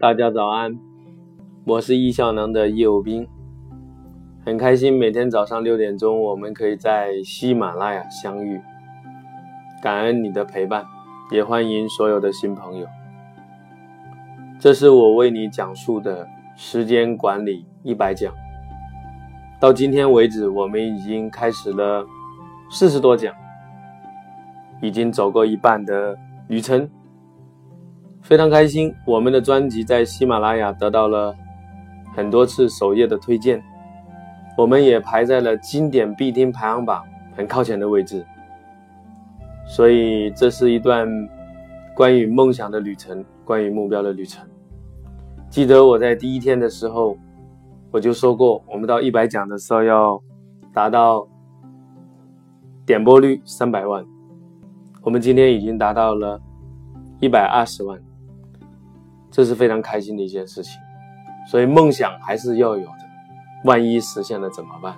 大家早安，我是易效能的叶武斌，很开心每天早上六点钟我们可以在喜马拉雅相遇，感恩你的陪伴，也欢迎所有的新朋友。这是我为你讲述的时间管理一百讲，到今天为止，我们已经开始了四十多讲，已经走过一半的旅程。非常开心，我们的专辑在喜马拉雅得到了很多次首页的推荐，我们也排在了经典必听排行榜很靠前的位置。所以，这是一段关于梦想的旅程，关于目标的旅程。记得我在第一天的时候，我就说过，我们到一百讲的时候要达到点播率三百万，我们今天已经达到了一百二十万。这是非常开心的一件事情，所以梦想还是要有的。万一实现了怎么办？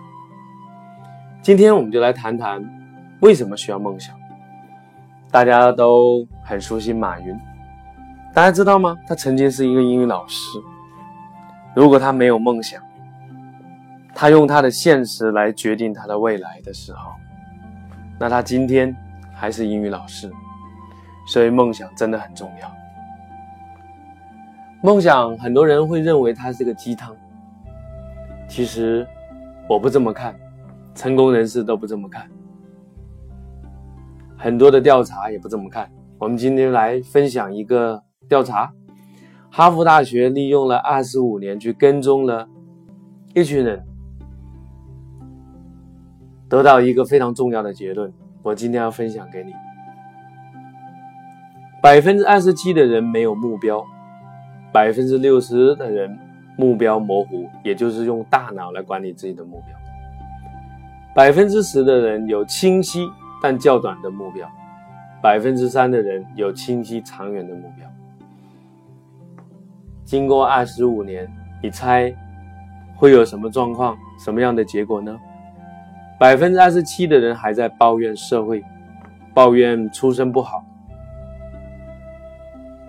今天我们就来谈谈为什么需要梦想。大家都很熟悉马云，大家知道吗？他曾经是一个英语老师。如果他没有梦想，他用他的现实来决定他的未来的时候，那他今天还是英语老师。所以梦想真的很重要。梦想，很多人会认为它是个鸡汤。其实，我不这么看，成功人士都不这么看，很多的调查也不这么看。我们今天来分享一个调查：哈佛大学利用了二十五年去跟踪了一群人，得到一个非常重要的结论。我今天要分享给你：百分之二十七的人没有目标。百分之六十的人目标模糊，也就是用大脑来管理自己的目标。百分之十的人有清晰但较短的目标，百分之三的人有清晰长远的目标。经过二十五年，你猜会有什么状况、什么样的结果呢？百分之二十七的人还在抱怨社会，抱怨出身不好。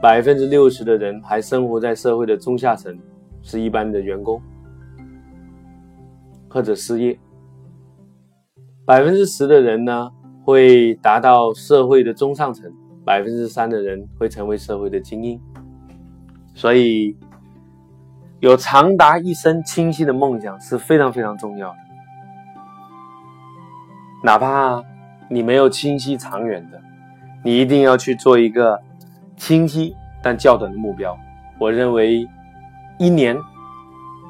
百分之六十的人还生活在社会的中下层，是一般的员工或者失业。百分之十的人呢，会达到社会的中上层，百分之三的人会成为社会的精英。所以，有长达一生清晰的梦想是非常非常重要的。哪怕你没有清晰长远的，你一定要去做一个。清晰但较短的目标，我认为一年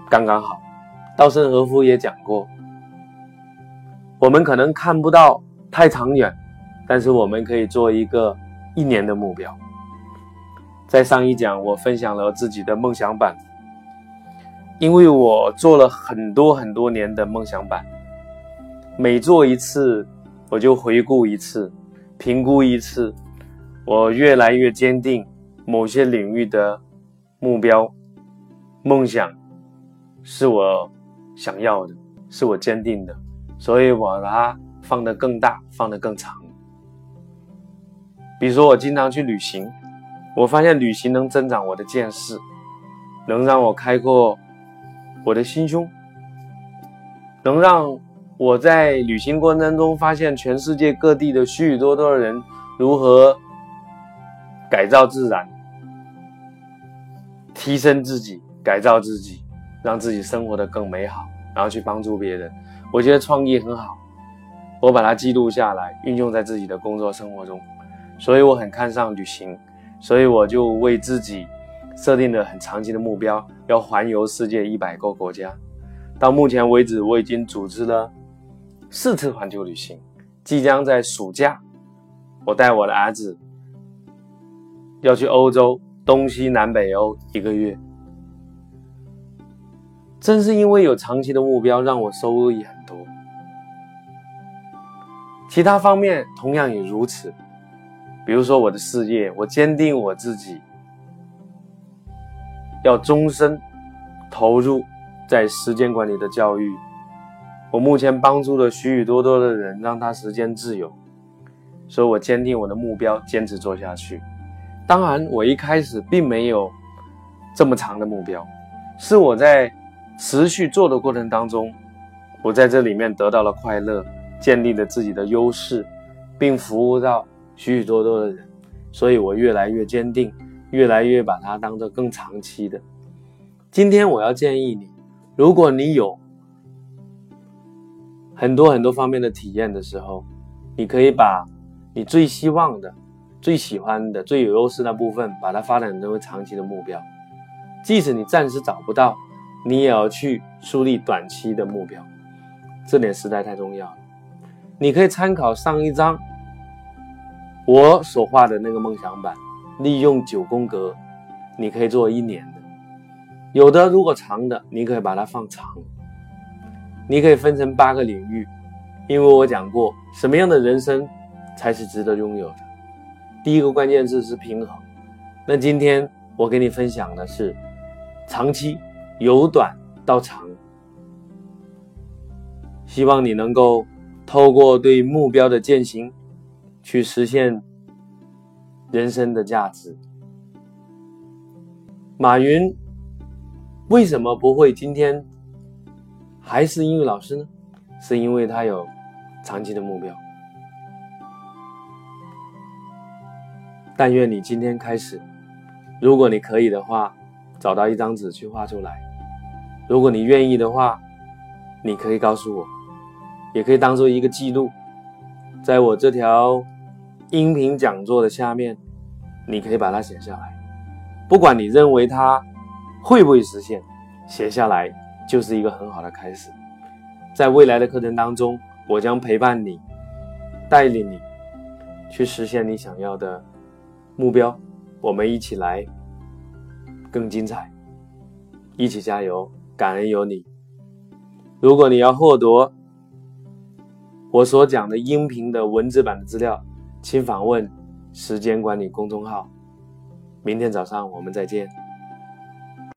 刚刚好。稻盛和夫也讲过，我们可能看不到太长远，但是我们可以做一个一年的目标。在上一讲，我分享了自己的梦想版，因为我做了很多很多年的梦想版，每做一次，我就回顾一次，评估一次。我越来越坚定，某些领域的目标、梦想是我想要的，是我坚定的，所以我把它放得更大，放得更长。比如说，我经常去旅行，我发现旅行能增长我的见识，能让我开阔我的心胸，能让我在旅行过程中发现全世界各地的许许多多的人如何。改造自然，提升自己，改造自己，让自己生活的更美好，然后去帮助别人。我觉得创意很好，我把它记录下来，运用在自己的工作生活中。所以我很看上旅行，所以我就为自己设定了很长期的目标，要环游世界一百个国家。到目前为止，我已经组织了四次环球旅行，即将在暑假，我带我的儿子。要去欧洲东西南北欧一个月，正是因为有长期的目标，让我收益很多。其他方面同样也如此，比如说我的事业，我坚定我自己要终身投入在时间管理的教育。我目前帮助了许许多多的人，让他时间自由，所以我坚定我的目标，坚持做下去。当然，我一开始并没有这么长的目标，是我在持续做的过程当中，我在这里面得到了快乐，建立了自己的优势，并服务到许许多多的人，所以我越来越坚定，越来越把它当做更长期的。今天我要建议你，如果你有很多很多方面的体验的时候，你可以把你最希望的、最喜欢的、最有优势的部分，把它发展成为长期的目标。即使你暂时找不到，你也要去树立短期的目标，这点实在太重要了。你可以参考上一章我所画的那个梦想版，利用九宫格，你可以做一年的。有的如果长的，你可以把它放长。你可以分成八个领域，因为我讲过什么样的人生才是值得拥有的。第一个关键字是平衡。那今天我给你分享的是。长期由短到长，希望你能够透过对目标的践行，去实现人生的价值。马云为什么不会今天还是英语老师呢？是因为他有长期的目标。但愿你今天开始，如果你可以的话。找到一张纸去画出来。如果你愿意的话，你可以告诉我，也可以当做一个记录，在我这条音频讲座的下面，你可以把它写下来。不管你认为它会不会实现，写下来就是一个很好的开始。在未来的课程当中，我将陪伴你，带领你去实现你想要的目标。我们一起来。更精彩，一起加油！感恩有你。如果你要获得我所讲的音频的文字版的资料，请访问时间管理公众号。明天早上我们再见。